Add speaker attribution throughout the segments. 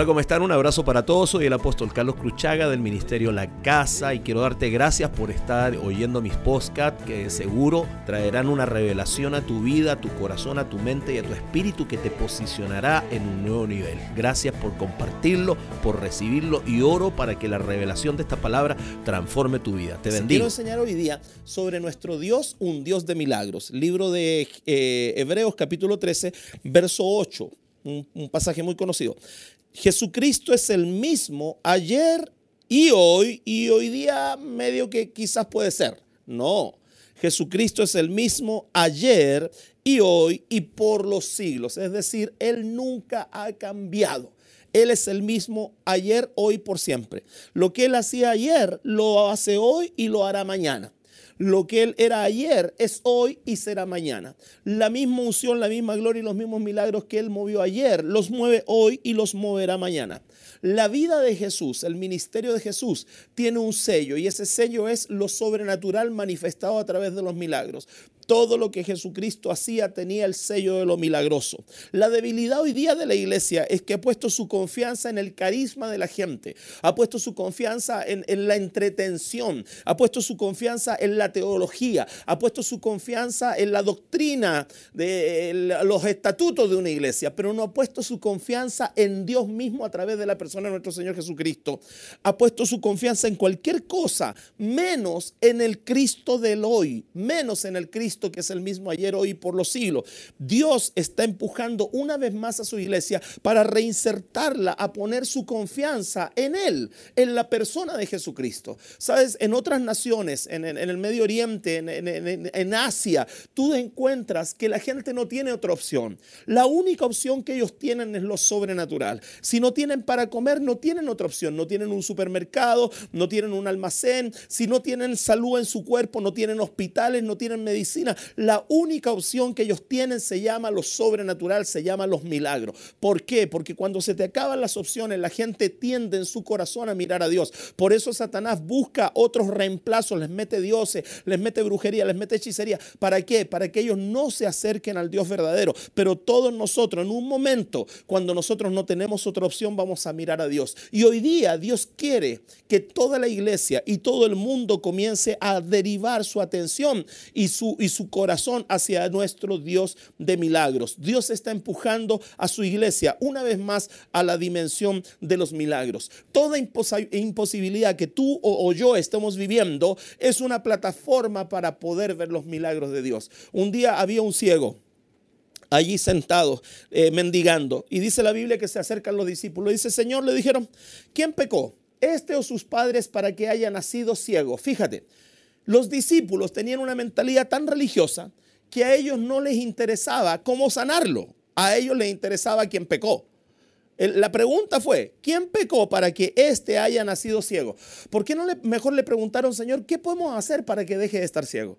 Speaker 1: Hola, ¿cómo están? Un abrazo para todos. Soy el apóstol Carlos Cruchaga del Ministerio La Casa y quiero darte gracias por estar oyendo mis podcasts que seguro traerán una revelación a tu vida, a tu corazón, a tu mente y a tu espíritu que te posicionará en un nuevo nivel. Gracias por compartirlo, por recibirlo y oro para que la revelación de esta palabra transforme tu vida. Te bendigo.
Speaker 2: Quiero enseñar hoy día sobre nuestro Dios, un Dios de milagros. Libro de eh, Hebreos capítulo 13, verso 8. Un, pasaje muy conocido. Jesucristo es el mismo ayer y hoy, y hoy día medio que quizás puede ser. No, Jesucristo es el mismo ayer y hoy y por los siglos. Es decir, Él nunca ha cambiado. Él es el mismo ayer, hoy, por siempre. Lo que Él hacía ayer, lo hace hoy y lo hará mañana. Lo que Él era ayer es hoy y será mañana. La misma unción, la misma gloria y los mismos milagros que Él movió ayer, los mueve hoy y los moverá mañana. La vida de Jesús, el ministerio de Jesús, tiene un sello y ese sello es lo sobrenatural manifestado a través de los milagros. Todo lo que Jesucristo hacía tenía el sello de lo milagroso. La debilidad hoy día de la iglesia es que ha puesto su confianza en el carisma de la gente, ha puesto su confianza en, la entretención, ha puesto su confianza en la teología, ha puesto su confianza en la doctrina de los estatutos de una iglesia, pero no ha puesto su confianza en Dios mismo a través de la persona de nuestro Señor Jesucristo. Ha puesto su confianza en cualquier cosa, menos en el Cristo del hoy, menos en el Cristo que es el mismo ayer, hoy por los siglos. Dios está empujando una vez más a su iglesia para reinsertarla, a poner su confianza en Él, en la persona de Jesucristo. Sabes, en otras naciones, en, el Medio Oriente, en, Asia, tú encuentras que la gente no tiene otra opción. La única opción que ellos tienen es lo sobrenatural. Si no tienen para comer, no tienen otra opción. No tienen un supermercado, no tienen un almacén. Si no tienen salud en su cuerpo, no tienen hospitales, no tienen medicina la única opción que ellos tienen se llama lo sobrenatural, se llama los milagros. ¿Por qué? Porque cuando se te acaban las opciones, la gente tiende en su corazón a mirar a Dios. Por eso Satanás busca otros reemplazos, les mete dioses, les mete brujería, les mete hechicería. ¿Para qué? Para que ellos no se acerquen al Dios verdadero. Pero todos nosotros, en un momento, cuando nosotros no tenemos otra opción, vamos a mirar a Dios. Y hoy día Dios quiere que toda la iglesia y todo el mundo comience a derivar su atención y su, y su corazón hacia nuestro Dios de milagros. Dios está empujando a su iglesia una vez más a la dimensión de los milagros. Toda imposibilidad que tú o, yo estemos viviendo es una plataforma para poder ver los milagros de Dios. Un día había un ciego allí sentado, eh, mendigando. Y dice la Biblia que se acercan los discípulos. Dice, Señor, le dijeron, ¿quién pecó? ¿Este o sus padres para que haya nacido ciego? Fíjate, los discípulos tenían una mentalidad tan religiosa que a ellos no les interesaba cómo sanarlo, a ellos les interesaba quién pecó. La pregunta fue, ¿quién pecó para que éste haya nacido ciego? ¿Por qué no mejor le preguntaron, Señor, ¿qué podemos hacer para que deje de estar ciego?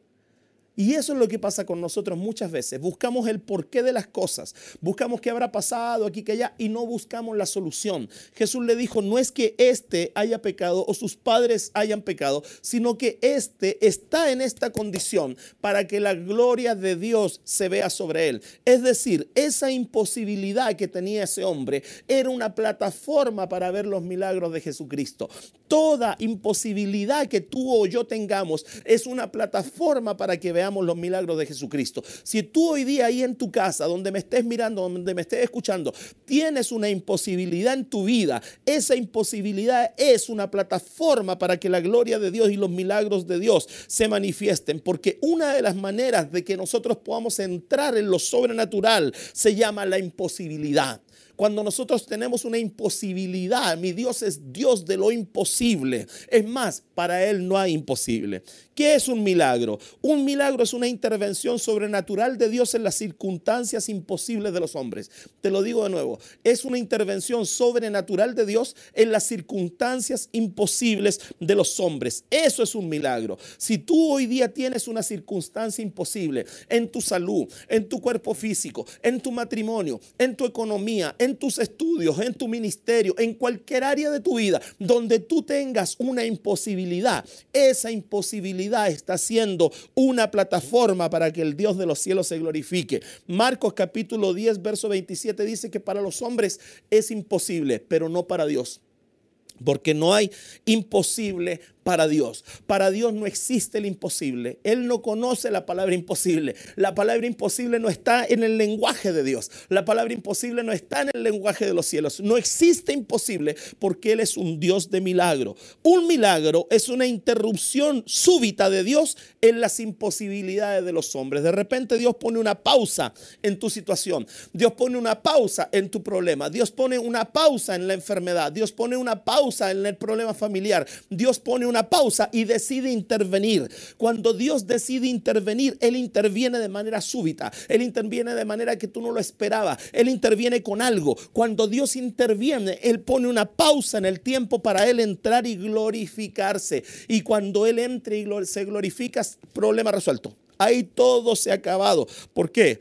Speaker 2: Y eso es lo que pasa con nosotros muchas veces. Buscamos el porqué de las cosas. Buscamos qué habrá pasado aquí, que allá, y no buscamos la solución. Jesús le dijo, no es que éste haya pecado o sus padres hayan pecado, sino que éste está en esta condición para que la gloria de Dios se vea sobre él. Es decir, esa imposibilidad que tenía ese hombre era una plataforma para ver los milagros de Jesucristo. Toda imposibilidad que tú o yo tengamos es una plataforma para que veamos los milagros de Jesucristo. Si tú hoy día ahí en tu casa, donde me estés mirando, donde me estés escuchando, tienes una imposibilidad en tu vida, esa imposibilidad es una plataforma para que la gloria de Dios y los milagros de Dios se manifiesten. Porque una de las maneras de que nosotros podamos entrar en lo sobrenatural se llama la imposibilidad. Cuando nosotros tenemos una imposibilidad, mi Dios es Dios de lo imposible. Es más, para Él no hay imposible. ¿Qué es un milagro? Un milagro es una intervención sobrenatural de Dios en las circunstancias imposibles de los hombres. Te lo digo de nuevo, es una intervención sobrenatural de Dios en las circunstancias imposibles de los hombres. Eso es un milagro. Si tú hoy día tienes una circunstancia imposible en tu salud, en tu cuerpo físico, en tu matrimonio, en tu economía, en tus estudios, en tu ministerio, en cualquier área de tu vida donde tú tengas una imposibilidad, esa imposibilidad está siendo una plataforma plataforma para que el Dios de los cielos se glorifique. Marcos capítulo 10, verso 27 dice que para los hombres es imposible, pero no para Dios. Porque no hay imposible para Dios. Para Dios no existe el imposible. Él no conoce la palabra imposible. La palabra imposible no está en el lenguaje de Dios. La palabra imposible no está en el lenguaje de los cielos. No existe imposible porque Él es un Dios de milagro. Un milagro es una interrupción súbita de Dios en las imposibilidades de los hombres. De repente Dios pone una pausa en tu situación. Dios pone una pausa en tu problema. Dios pone una pausa en la enfermedad. Dios pone una pausa en el problema familiar. Dios pone pausa y decide intervenir. Cuando Dios decide intervenir, Él interviene de manera súbita. Él interviene de manera que tú no lo esperabas. Él interviene con algo. Cuando Dios interviene, Él pone una pausa en el tiempo para Él entrar y glorificarse. Y cuando Él entre y se glorifica, problema resuelto. Ahí todo se ha acabado. ¿Por qué?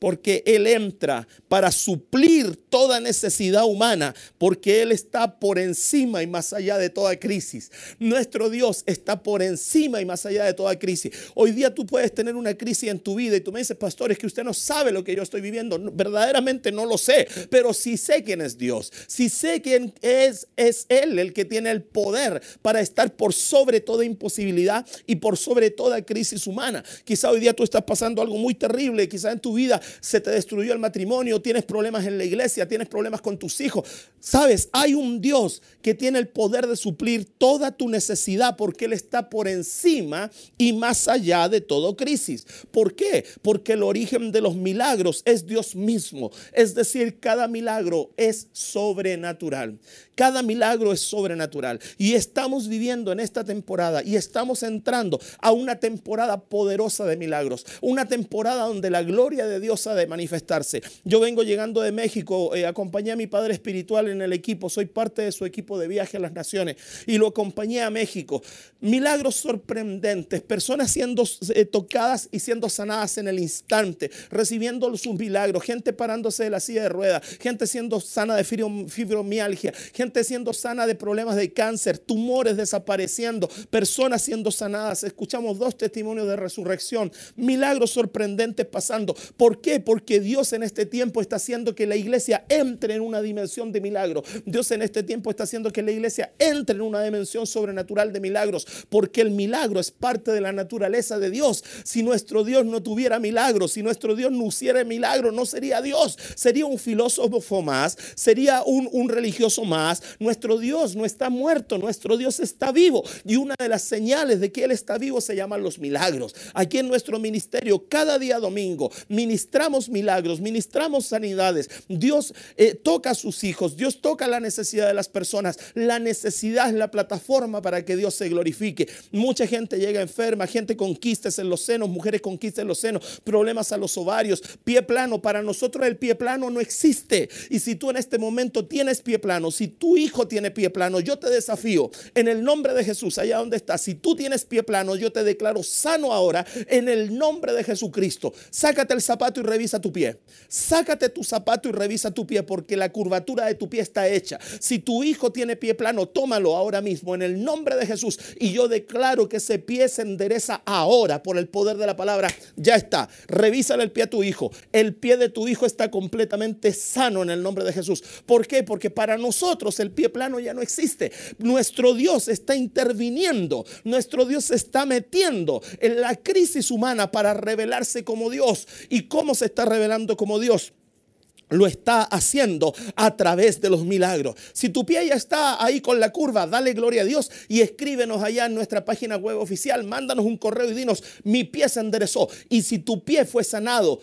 Speaker 2: Porque Él entra para suplir toda necesidad humana, porque Él está por encima y más allá de toda crisis. Nuestro Dios está por encima y más allá de toda crisis. Hoy día tú puedes tener una crisis en tu vida y tú me dices, pastor, es que usted no sabe lo que yo estoy viviendo. verdaderamente no lo sé, pero sí sé quién es Dios. Sí sé quién es, es Él el que tiene el poder para estar por sobre toda imposibilidad y por sobre toda crisis humana. Quizá hoy día tú estás pasando algo muy terrible, quizá en tu vida se te destruyó el matrimonio, tienes problemas en la iglesia, tienes problemas con tus hijos. Sabes, hay un Dios que tiene el poder de suplir toda tu necesidad porque Él está por encima y más allá de todo crisis. ¿Por qué? Porque el origen de los milagros es Dios mismo. Es decir, cada milagro es sobrenatural. Cada milagro es sobrenatural. Y estamos viviendo en esta temporada y estamos entrando a una temporada poderosa de milagros. Una temporada donde la gloria de Dios de manifestarse. Yo vengo llegando de México, eh, acompañé a mi padre espiritual en el equipo, soy parte de su equipo de viaje a las naciones y lo acompañé a México. Milagros sorprendentes, personas siendo eh, tocadas y siendo sanadas en el instante, recibiendo sus milagros, gente parándose de la silla de ruedas, gente siendo sana de fibromialgia, gente siendo sana de problemas de cáncer, tumores desapareciendo, personas siendo sanadas. Escuchamos dos testimonios de resurrección, milagros sorprendentes pasando. ¿Por qué? Porque Dios en este tiempo está haciendo que la iglesia entre en una dimensión de milagro. Dios en este tiempo está haciendo que la iglesia entre en una dimensión sobrenatural de milagros, porque el milagro es parte de la naturaleza de Dios. Si nuestro Dios no tuviera milagros, si nuestro Dios no hiciera milagro, no sería Dios, sería un filósofo más, sería un, religioso más, nuestro Dios no está muerto, nuestro Dios está vivo. Y una de las señales de que Él está vivo se llaman los milagros. Aquí en nuestro ministerio, cada día domingo, ministramos milagros, ministramos sanidades. Dios eh, toca a sus hijos, Dios toca la necesidad de las personas. La necesidad es la plataforma para que Dios se glorifique. Mucha gente llega enferma, gente con quistes en los senos, mujeres con quistes en los senos, problemas a los ovarios, pie plano. Para nosotros el pie plano no existe. Y si tú en este momento tienes pie plano, si tú hijo tiene pie plano, yo te desafío en el nombre de Jesús, allá donde estás. Si tú tienes pie plano, yo te declaro sano ahora en el nombre de Jesucristo. Sácate el zapato y revisa tu pie. Sácate tu zapato y revisa tu pie porque la curvatura de tu pie está hecha. Si tu hijo tiene pie plano, tómalo ahora mismo en el nombre de Jesús. Y yo declaro que ese pie se endereza ahora por el poder de la palabra. Ya está. Revísale el pie a tu hijo. El pie de tu hijo está completamente sano en el nombre de Jesús. ¿Por qué? Porque para nosotros el pie plano ya no existe. Nuestro Dios está interviniendo. Nuestro Dios se está metiendo en la crisis humana para revelarse como Dios. ¿Y se está revelando como Dios? lo está haciendo a través de los milagros. Si tu pie ya está ahí con la curva, dale gloria a Dios y escríbenos allá en nuestra página web oficial, mándanos un correo y dinos, mi pie se enderezó. Y si tu pie fue sanado,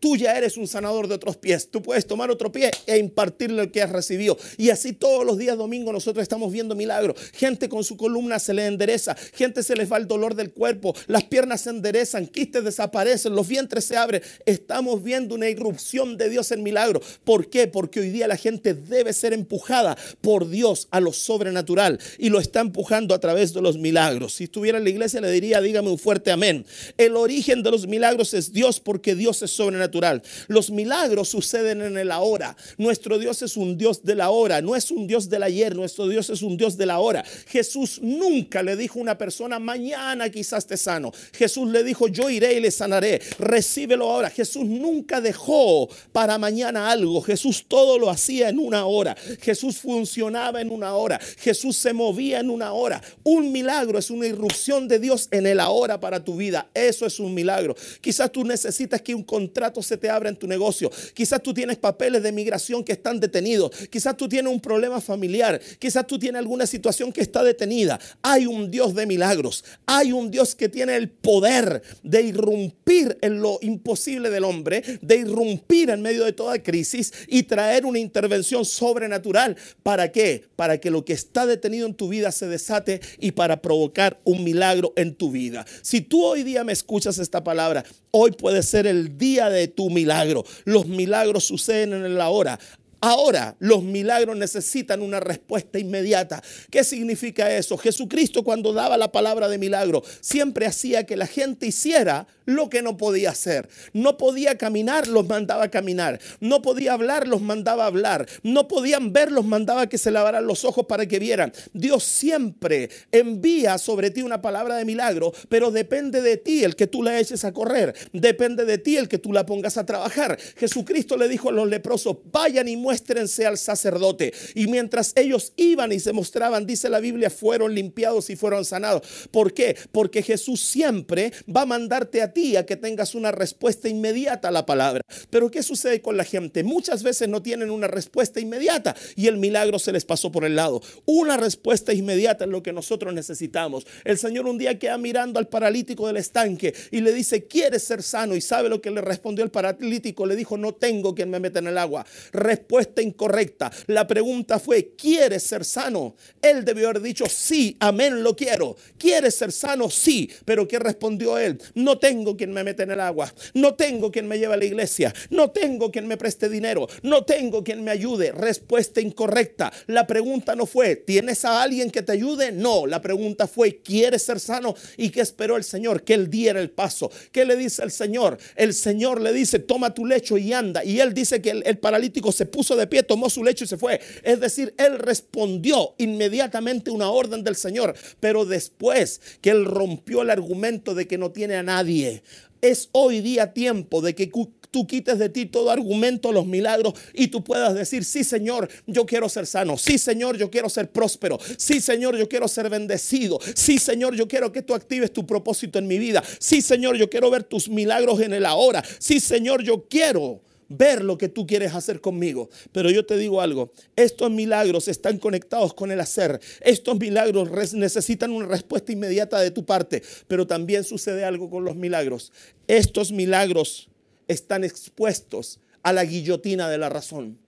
Speaker 2: Tú ya eres un sanador de otros pies. Tú puedes tomar otro pie e impartirle el que has recibido. Y así todos los días domingo nosotros estamos viendo milagros. Gente con su columna se le endereza. Gente se les va el dolor del cuerpo. Las piernas se enderezan. Quistes desaparecen. Los vientres se abren. Estamos viendo una irrupción de Dios en milagro. ¿Por qué? Porque hoy día la gente debe ser empujada por Dios a lo sobrenatural. Y lo está empujando a través de los milagros. Si estuviera en la iglesia le diría, dígame un fuerte amén. El origen de los milagros es Dios porque Dios es sobrenatural sobrenatural. Los milagros suceden en el ahora. Nuestro Dios es un Dios de la hora, no es un Dios del ayer, nuestro Dios es un Dios de la hora. Jesús nunca le dijo a una persona, mañana quizás te sano. Jesús le dijo, yo iré y le sanaré, recíbelo ahora. Jesús nunca dejó para mañana algo. Jesús todo lo hacía en una hora. Jesús funcionaba en una hora. Jesús se movía en una hora. Un milagro es una irrupción de Dios en el ahora para tu vida. Eso es un milagro. Quizás tú necesitas que un contrato se te abra en tu negocio. Quizás tú tienes papeles de migración que están detenidos. Quizás tú tienes un problema familiar. Quizás tú tienes alguna situación que está detenida. Hay un Dios de milagros. Hay un Dios que tiene el poder de irrumpir en lo imposible del hombre, de irrumpir en medio de toda crisis y traer una intervención sobrenatural. ¿Para qué? Para que lo que está detenido en tu vida se desate y para provocar un milagro en tu vida. Si tú hoy día me escuchas esta palabra, hoy puede ser el día de tu milagro. Los milagros suceden en la hora. Ahora los milagros necesitan una respuesta inmediata. ¿Qué significa eso? Jesucristo cuando daba la palabra de milagro siempre hacía que la gente hiciera lo que no podía hacer. No podía caminar, los mandaba a caminar. No podía hablar, los mandaba a hablar. No podían ver, los mandaba que se lavaran los ojos para que vieran. Dios siempre envía sobre ti una palabra de milagro, pero depende de ti el que tú la eches a correr. Depende de ti el que tú la pongas a trabajar. Jesucristo le dijo a los leprosos, vayan y muéstrense al sacerdote. Y mientras ellos iban y se mostraban, dice la Biblia, fueron limpiados y fueron sanados. ¿Por qué? Porque Jesús siempre va a mandarte a ti a que tengas una respuesta inmediata a la palabra. Pero ¿qué sucede con la gente? Muchas veces no tienen una respuesta inmediata y el milagro se les pasó por el lado. Una respuesta inmediata es lo que nosotros necesitamos. El Señor un día queda mirando al paralítico del estanque y le dice, ¿quieres ser sano? Y sabe lo que le respondió el paralítico. Le dijo, no tengo quien me meta en el agua. Respuesta incorrecta. La pregunta fue, ¿quieres ser sano? Él debió haber dicho, sí, amén, lo quiero. ¿Quieres ser sano? Sí. Pero ¿qué respondió él? No tengo quien me mete en el agua, no tengo quien me lleve a la iglesia, no tengo quien me preste dinero, no tengo quien me ayude. Respuesta incorrecta. La pregunta no fue, ¿tienes a alguien que te ayude? No, la pregunta fue, ¿quieres ser sano? ¿Y qué esperó el Señor? Que él diera el paso. ¿Qué le dice el Señor? El Señor le dice, toma tu lecho y anda. Y él dice que el paralítico se puso de pie, tomó su lecho y se fue. Es decir, él respondió inmediatamente una orden del Señor, pero después que él rompió el argumento de que no tiene a nadie, es hoy día tiempo de que tú quites de ti todo argumento, los milagros y tú puedas decir, sí Señor, yo quiero ser sano, sí Señor, yo quiero ser próspero, sí Señor, yo quiero ser bendecido, sí Señor, yo quiero que tú actives tu propósito en mi vida, sí Señor, yo quiero ver tus milagros en el ahora, sí Señor, yo quiero ver lo que tú quieres hacer conmigo. Pero yo te digo algo, estos milagros están conectados con el hacer. Estos milagros necesitan una respuesta inmediata de tu parte, pero también sucede algo con los milagros. Estos milagros están expuestos a la guillotina de la razón.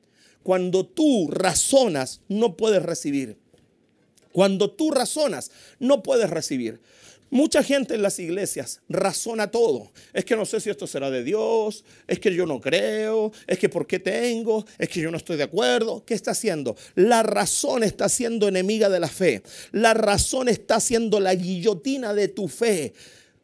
Speaker 2: Cuando tú razonas, no puedes recibir. Cuando tú razonas, no puedes recibir. Mucha gente en las iglesias razona todo. Es que no sé si esto será de Dios, es que yo no creo, es que por qué tengo, es que yo no estoy de acuerdo. ¿Qué está haciendo? La razón está siendo enemiga de la fe. La razón está siendo la guillotina de tu fe.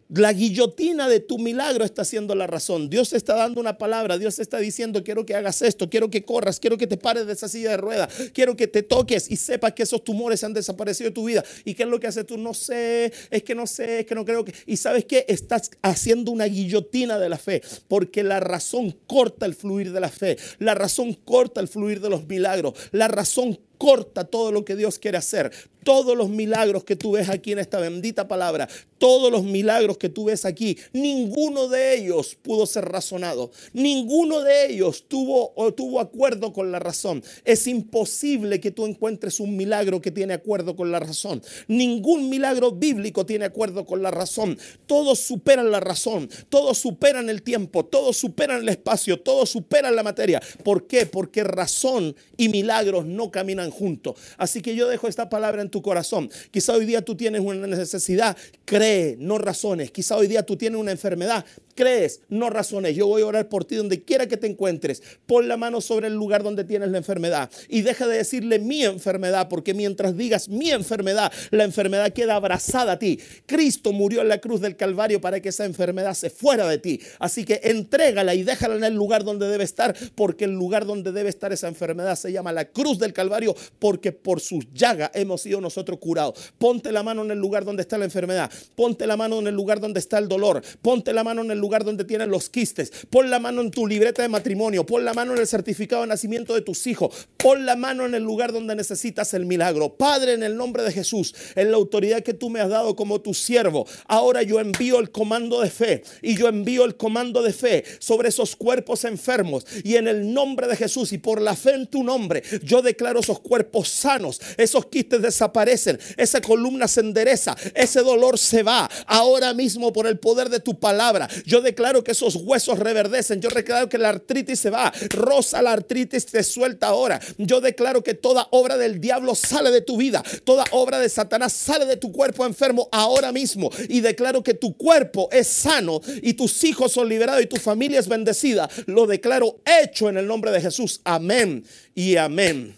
Speaker 2: La guillotina de tu milagro está siendo la razón. Dios está dando una palabra. Dios está diciendo, quiero que hagas esto, quiero que corras, quiero que te pares de esa silla de ruedas, quiero que te toques y sepas que esos tumores han desaparecido de tu vida. ¿Y qué es lo que haces tú? No sé, es que no sé, es que no creo que... Y sabes qué? Estás haciendo una guillotina de la fe, porque la razón corta el fluir de la fe. La razón corta el fluir de los milagros. La razón corta todo lo que Dios quiere hacer. Todos los milagros que tú ves aquí en esta bendita palabra, todos los milagros que tú ves aquí, ninguno de ellos pudo ser razonado. Ninguno de ellos tuvo o tuvo acuerdo con la razón. Es imposible que tú encuentres un milagro que tiene acuerdo con la razón. Ningún milagro bíblico tiene acuerdo con la razón. Todos superan la razón, todos superan el tiempo, todos superan el espacio, todos superan la materia. ¿Por qué? Porque razón y milagros no caminan juntos. Así que yo dejo esta palabra en tu corazón. Quizá hoy día tú tienes una necesidad, cree, no razones. Quizá hoy día tú tienes una enfermedad, crees, no razones. Yo voy a orar por ti donde quiera que te encuentres. Pon la mano sobre el lugar donde tienes la enfermedad y deja de decirle mi enfermedad, porque mientras digas mi enfermedad, la enfermedad queda abrazada a ti. Cristo murió en la cruz del Calvario para que esa enfermedad se fuera de ti. Así que entrégala y déjala en el lugar donde debe estar, porque el lugar donde debe estar esa enfermedad se llama la cruz del Calvario, porque por sus llagas hemos sido nosotros curados. Ponte la mano en el lugar donde está la enfermedad. Ponte la mano en el lugar donde está el dolor. Ponte la mano en el donde tienen los quistes. Pon la mano en tu libreta de matrimonio. Pon la mano en el certificado de nacimiento de tus hijos. Pon la mano en el lugar donde necesitas el milagro. Padre, en el nombre de Jesús, en la autoridad que tú me has dado como tu siervo, ahora yo envío el comando de fe y yo envío el comando de fe sobre esos cuerpos enfermos. Y en el nombre de Jesús y por la fe en tu nombre, yo declaro esos cuerpos sanos. Esos quistes desaparecen. Esa columna se endereza. Ese dolor se va. Ahora mismo por el poder de tu palabra. Yo declaro que esos huesos reverdecen. Yo declaro que la artritis se va. Rosa la artritis te suelta ahora. Yo declaro que toda obra del diablo sale de tu vida. Toda obra de Satanás sale de tu cuerpo enfermo ahora mismo. Y declaro que tu cuerpo es sano y tus hijos son liberados y tu familia es bendecida. Lo declaro hecho en el nombre de Jesús. Amén y amén.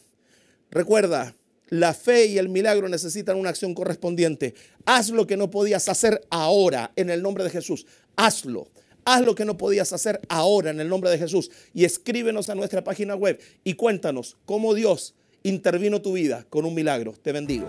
Speaker 2: Recuerda, la fe y el milagro necesitan una acción correspondiente. Haz lo que no podías hacer ahora en el nombre de Jesús. Hazlo. Haz lo que no podías hacer ahora en el nombre de Jesús. Y escríbenos a nuestra página web y cuéntanos cómo Dios intervino tu vida con un milagro. Te bendigo.